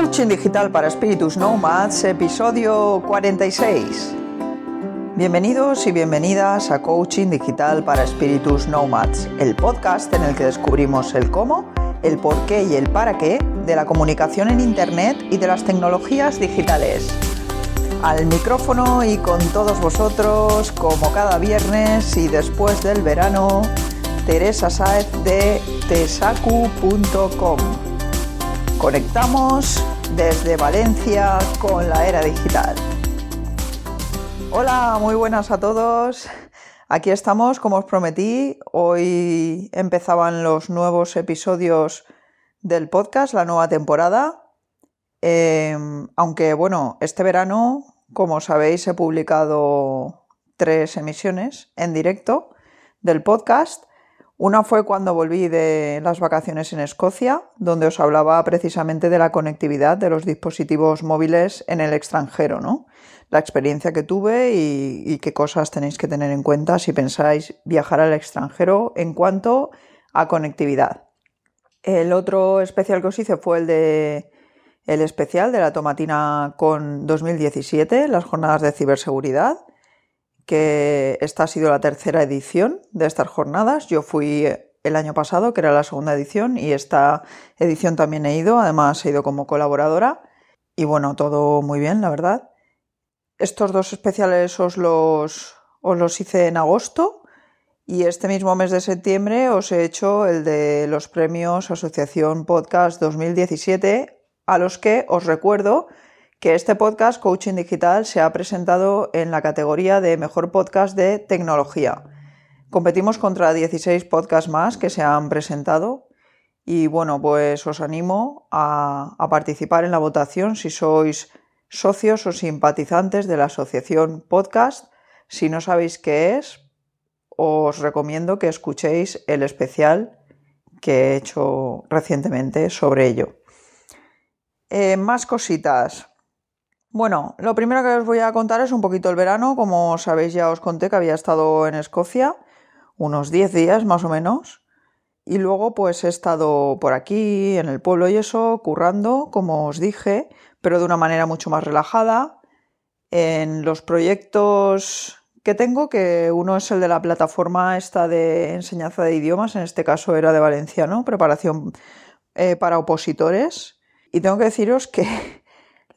Coaching Digital para Espíritus Nomads, episodio 46. Bienvenidos y bienvenidas a Coaching Digital para Espíritus Nomads, el podcast en el que descubrimos el cómo, el por qué y el para qué de la comunicación en Internet y de las tecnologías digitales. Al micrófono y con todos vosotros, como cada viernes y después del verano, Teresa Saez de tesacu.com. Conectamos desde Valencia con la era digital. Hola, muy buenas a todos. Aquí estamos, como os prometí. Hoy empezaban los nuevos episodios del podcast, la nueva temporada. Em, aunque bueno, este verano, como sabéis, he publicado tres emisiones en directo del podcast una fue cuando volví de las vacaciones en Escocia, donde os hablaba precisamente de la conectividad de los dispositivos móviles en el extranjero, ¿no? La experiencia que tuve y, qué cosas tenéis que tener en cuenta si pensáis viajar al extranjero en cuanto a conectividad. El otro especial que os hice fue el de el especial de la Tomatina con 2017, las jornadas de ciberseguridad que esta ha sido la tercera edición de estas jornadas. Yo fui el año pasado, que era la segunda edición, y esta edición también he ido, además he ido como colaboradora. Y bueno, todo muy bien, la verdad. Estos dos especiales os los, os los hice en agosto y este mismo mes de septiembre os he hecho el de los premios Asociación Podcast 2017, a los que os recuerdo que este podcast Coaching Digital se ha presentado en la categoría de Mejor Podcast de Tecnología. Competimos contra 16 podcasts más que se han presentado y bueno, pues os animo a, participar en la votación si sois socios o simpatizantes de la asociación podcast. Si no sabéis qué es, os recomiendo que escuchéis el especial que he hecho recientemente sobre ello. Eh, más cositas. Bueno, lo primero que os voy a contar es un poquito el verano. Como sabéis, ya os conté que había estado en Escocia unos 10 días más o menos. Y luego pues he estado por aquí, en el pueblo y eso, currando, como os dije, pero de una manera mucho más relajada. En los proyectos que tengo, que uno es el de la plataforma esta de enseñanza de idiomas, en este caso era de valenciano, preparación eh, para opositores. Y tengo que deciros que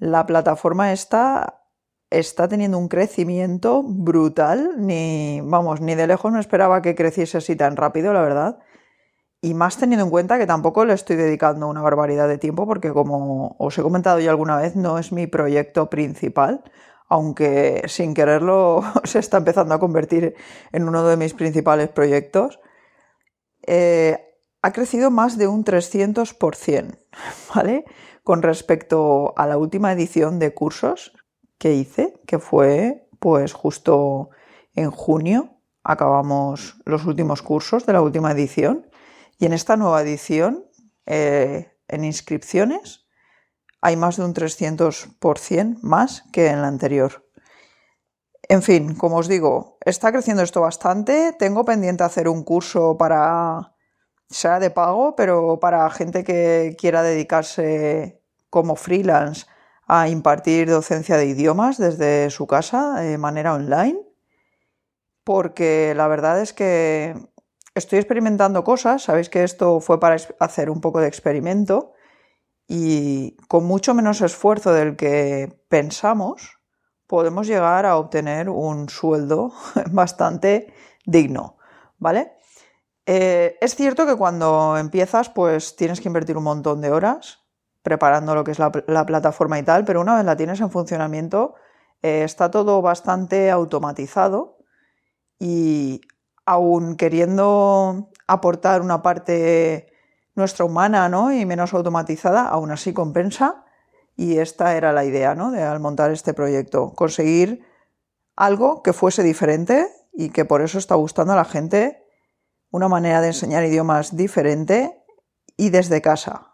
la plataforma esta está teniendo un crecimiento brutal, ni vamos, ni de lejos no esperaba que creciese así tan rápido, la verdad. Y más teniendo en cuenta que tampoco le estoy dedicando una barbaridad de tiempo porque como os he comentado ya alguna vez, no es mi proyecto principal, aunque sin quererlo se está empezando a convertir en uno de mis principales proyectos. Eh, ha crecido más de un 300%, ¿vale? Con respecto a la última edición de cursos que hice, que fue pues justo en junio, acabamos los últimos cursos de la última edición y en esta nueva edición, eh, en inscripciones, hay más de un 300% más que en la anterior. En fin, como os digo, está creciendo esto bastante. Tengo pendiente hacer un curso para sea de pago, pero para gente que quiera dedicarse como freelance a impartir docencia de idiomas desde su casa de manera online, porque la verdad es que estoy experimentando cosas, sabéis que esto fue para hacer un poco de experimento y con mucho menos esfuerzo del que pensamos podemos llegar a obtener un sueldo bastante digno, ¿vale? Eh, es cierto que cuando empiezas, pues tienes que invertir un montón de horas preparando lo que es la, plataforma y tal, pero una vez la tienes en funcionamiento, eh, está todo bastante automatizado y aún queriendo aportar una parte nuestra humana ¿no? y menos automatizada, aún así compensa. Y esta era la idea ¿no? de al montar este proyecto, conseguir algo que fuese diferente y que por eso está gustando a la gente una manera de enseñar idiomas diferente y desde casa.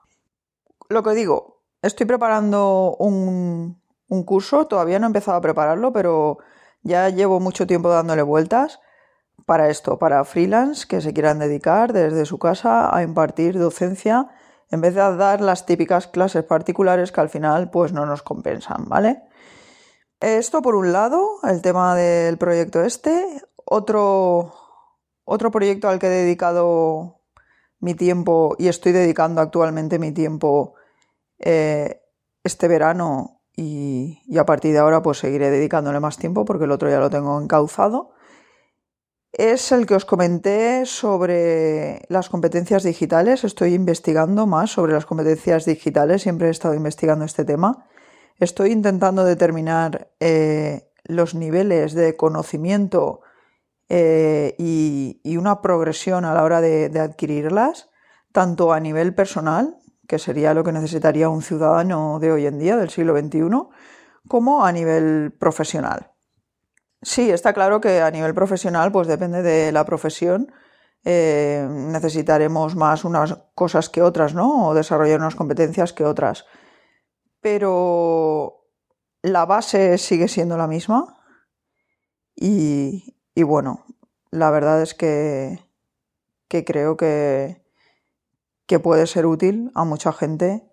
Lo que digo, estoy preparando un, curso, todavía no he empezado a prepararlo, pero ya llevo mucho tiempo dándole vueltas para esto, para freelance que se quieran dedicar desde su casa a impartir docencia en vez de dar las típicas clases particulares que al final pues no nos compensan, ¿vale? Esto por un lado, el tema del proyecto este. Otro, otro proyecto al que he dedicado mi tiempo y estoy dedicando actualmente mi tiempo eh, este verano y, a partir de ahora pues seguiré dedicándole más tiempo porque el otro ya lo tengo encauzado. Es el que os comenté sobre las competencias digitales. Estoy investigando más sobre las competencias digitales. Siempre he estado investigando este tema. Estoy intentando determinar eh, los niveles de conocimiento eh, y, una progresión a la hora de, adquirirlas, tanto a nivel personal, que sería lo que necesitaría un ciudadano de hoy en día, del siglo XXI, como a nivel profesional. Sí, está claro que a nivel profesional, pues depende de la profesión, eh, necesitaremos más unas cosas que otras, ¿no? O desarrollar unas competencias que otras pero la base sigue siendo la misma y, bueno, la verdad es que, creo que, que, puede ser útil a mucha gente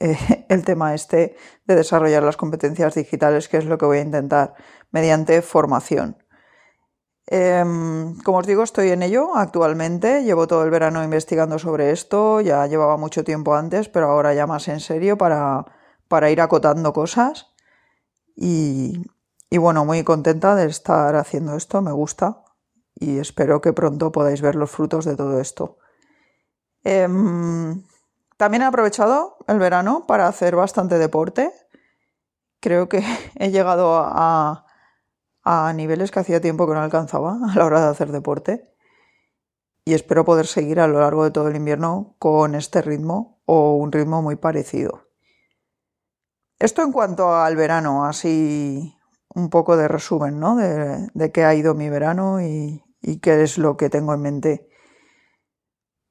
eh, el tema este de desarrollar las competencias digitales, que es lo que voy a intentar mediante formación. Em, como os digo, estoy en ello actualmente. Llevo todo el verano investigando sobre esto. Ya llevaba mucho tiempo antes, pero ahora ya más en serio para, para ir acotando cosas. Y, bueno, muy contenta de estar haciendo esto, me gusta y espero que pronto podáis ver los frutos de todo esto. Em, también he aprovechado el verano para hacer bastante deporte. Creo que he llegado a niveles que hacía tiempo que no alcanzaba a la hora de hacer deporte. Y espero poder seguir a lo largo de todo el invierno con este ritmo o un ritmo muy parecido. Esto en cuanto al verano, así un poco de resumen, ¿no? De, qué ha ido mi verano y, qué es lo que tengo en mente.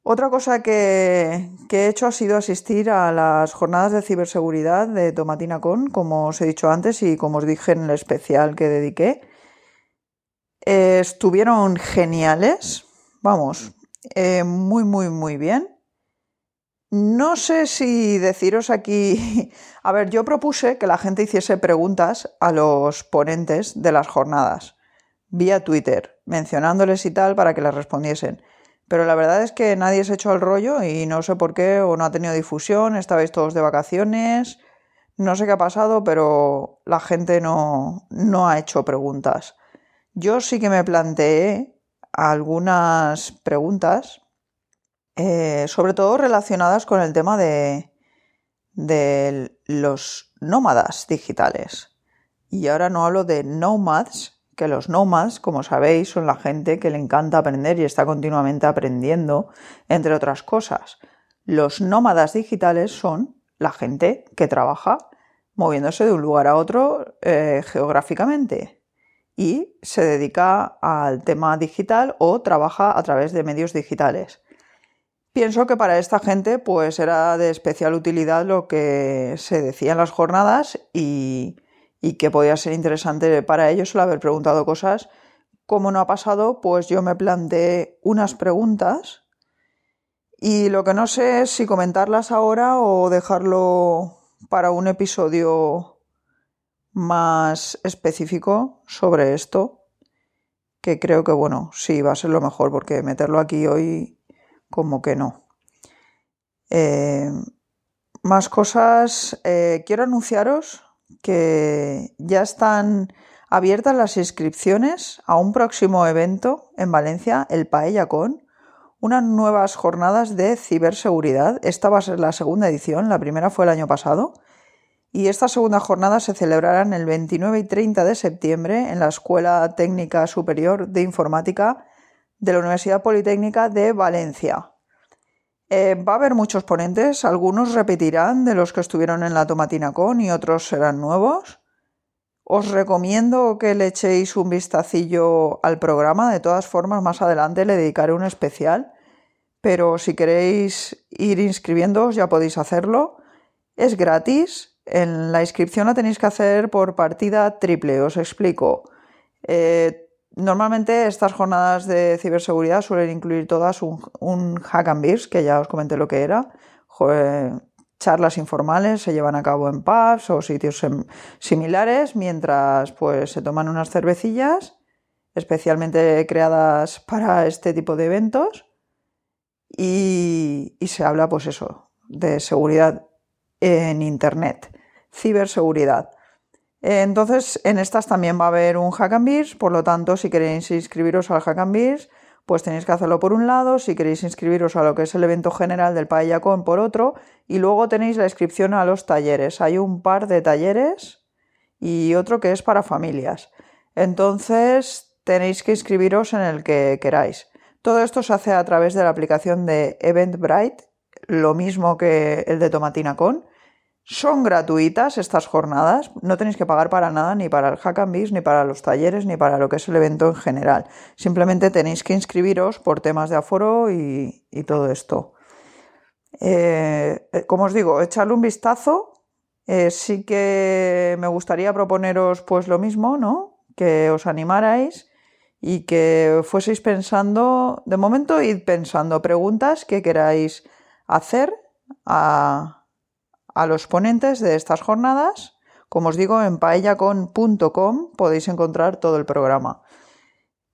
Otra cosa que, he hecho ha sido asistir a las jornadas de ciberseguridad de Tomatina Con, como os he dicho antes y como os dije en el especial que dediqué. estuvieron geniales, vamos, eh, muy, muy, muy bien. No sé si deciros aquí. A ver, yo propuse que la gente hiciese preguntas a los ponentes de las jornadas vía Twitter, mencionándoles y tal para que las respondiesen. Pero la verdad es que nadie se echó el rollo y no sé por qué o no ha tenido difusión, estabais todos de vacaciones, no sé qué ha pasado, pero la gente no, no ha hecho preguntas. Yo sí que me planteé algunas preguntas eh, sobre todo relacionadas con el tema de, los nómadas digitales. Y ahora no hablo de nomads, que los nomads, como sabéis, son la gente que le encanta aprender y está continuamente aprendiendo, entre otras cosas. Los nómadas digitales son la gente que trabaja moviéndose de un lugar a otro eh, geográficamente y se dedica al tema digital o trabaja a través de medios digitales. Pienso que para esta gente pues era de especial utilidad lo que se decía en las jornadas y, que podía ser interesante para ellos el haber preguntado cosas. Como no ha pasado, pues yo me planteé unas preguntas y lo que no sé es si comentarlas ahora o dejarlo para un episodio más específico sobre esto, que creo que bueno, sí va a ser lo mejor porque meterlo aquí hoy como que no. Eh, más cosas. Eh, quiero anunciaros que ya están abiertas las inscripciones a un próximo evento en Valencia, el PaellaCon, unas nuevas jornadas de ciberseguridad. Esta va a ser la segunda edición, la primera fue el año pasado. Y esta segunda jornada se celebrarán el 29 y 30 de septiembre en la Escuela Técnica Superior de Informática de la Universidad Politécnica de Valencia. Eh, va a haber muchos ponentes, algunos repetirán de los que estuvieron en la Tomatina Con y otros serán nuevos. Os recomiendo que le echéis un vistacillo al programa, de todas formas más adelante le dedicaré un especial, pero si queréis ir inscribiéndoos ya podéis hacerlo. Es gratis, en la inscripción la tenéis que hacer por partida triple, os explico. Eh, Normalmente estas jornadas de ciberseguridad suelen incluir todas un, hack and beers, que ya os comenté lo que era, charlas informales se llevan a cabo en pubs o sitios similares mientras pues se toman unas cervecillas especialmente creadas para este tipo de eventos y, se habla pues eso de seguridad en internet ciberseguridad entonces en estas también va a haber un hack and beers por lo tanto si queréis inscribiros al hack and beers pues tenéis que hacerlo por un lado, si queréis inscribiros a lo que es el evento general del Paellacón por otro, y luego tenéis la inscripción a los talleres. Hay un par de talleres y otro que es para familias. Entonces tenéis que inscribiros en el que queráis. Todo esto se hace a través de la aplicación de Eventbrite, lo mismo que el de Tomatina son gratuitas estas jornadas, no tenéis que pagar para nada, ni para el Hack and ni para los talleres, ni para lo que es el evento en general. Simplemente tenéis que inscribiros por temas de aforo y, todo esto. Eh, eh, como os digo, echarle un vistazo. Eh, sí que me gustaría proponeros pues lo mismo, ¿no? Que os animarais y que fueseis pensando, de momento id pensando preguntas que queráis hacer a, a los ponentes de estas jornadas. Como os digo, en paellacon.com podéis encontrar todo el programa.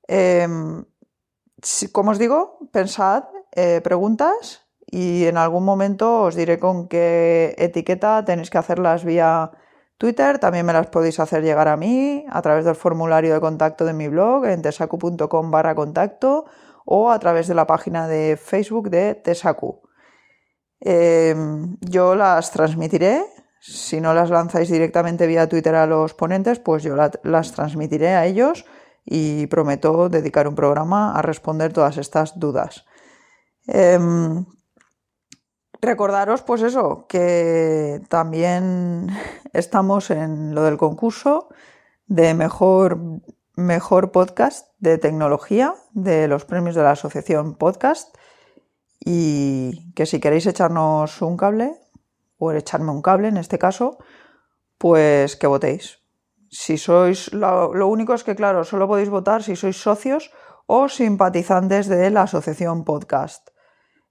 Em, como os digo, pensad eh, preguntas y en algún momento os diré con qué etiqueta tenéis que hacerlas vía Twitter. También me las podéis hacer llegar a mí a través del formulario de contacto de mi blog en tesacu.com barra contacto o a través de la página de Facebook de Tesacu. Em, yo las transmitiré. Si no las lanzáis directamente vía Twitter a los ponentes, pues yo las transmitiré a ellos y prometo dedicar un programa a responder todas estas dudas. Em, recordaros, pues eso, que también estamos en lo del concurso de mejor, mejor podcast de tecnología de los premios de la Asociación Podcast y que si queréis echarnos un cable, o echarme un cable en este caso, pues que votéis. Si sois, lo, único es que, claro, solo podéis votar si sois socios o simpatizantes de la asociación podcast.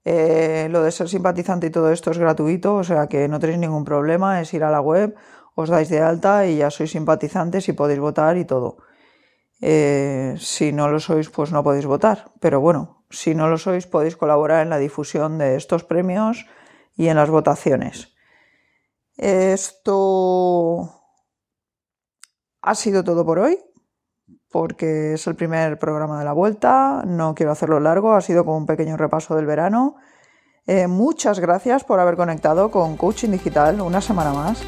Eh, lo de ser simpatizante y todo esto es gratuito, o sea que no tenéis ningún problema, es ir a la web, os dais de alta y ya sois simpatizantes y podéis votar y todo. Eh, si no lo sois, pues no podéis votar. Pero bueno, si no lo sois, podéis colaborar en la difusión de estos premios y en las votaciones. Esto ha sido todo por hoy, porque es el primer programa de la vuelta, no quiero hacerlo largo, ha sido como un pequeño repaso del verano. Eh, muchas gracias por haber conectado con Coaching Digital una semana más.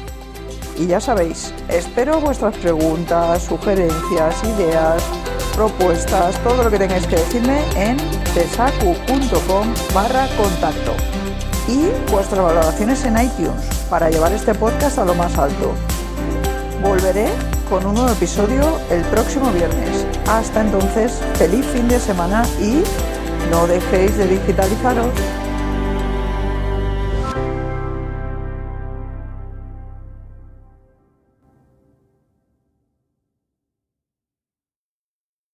Y ya sabéis, espero vuestras preguntas, sugerencias, ideas, propuestas, todo lo que tengáis que decirme en tesacu.com barra contacto y vuestras valoraciones en iTunes para llevar este podcast a lo más alto. Volveré con un nuevo episodio el próximo viernes. Hasta entonces, feliz fin de semana y no dejéis de digitalizaros.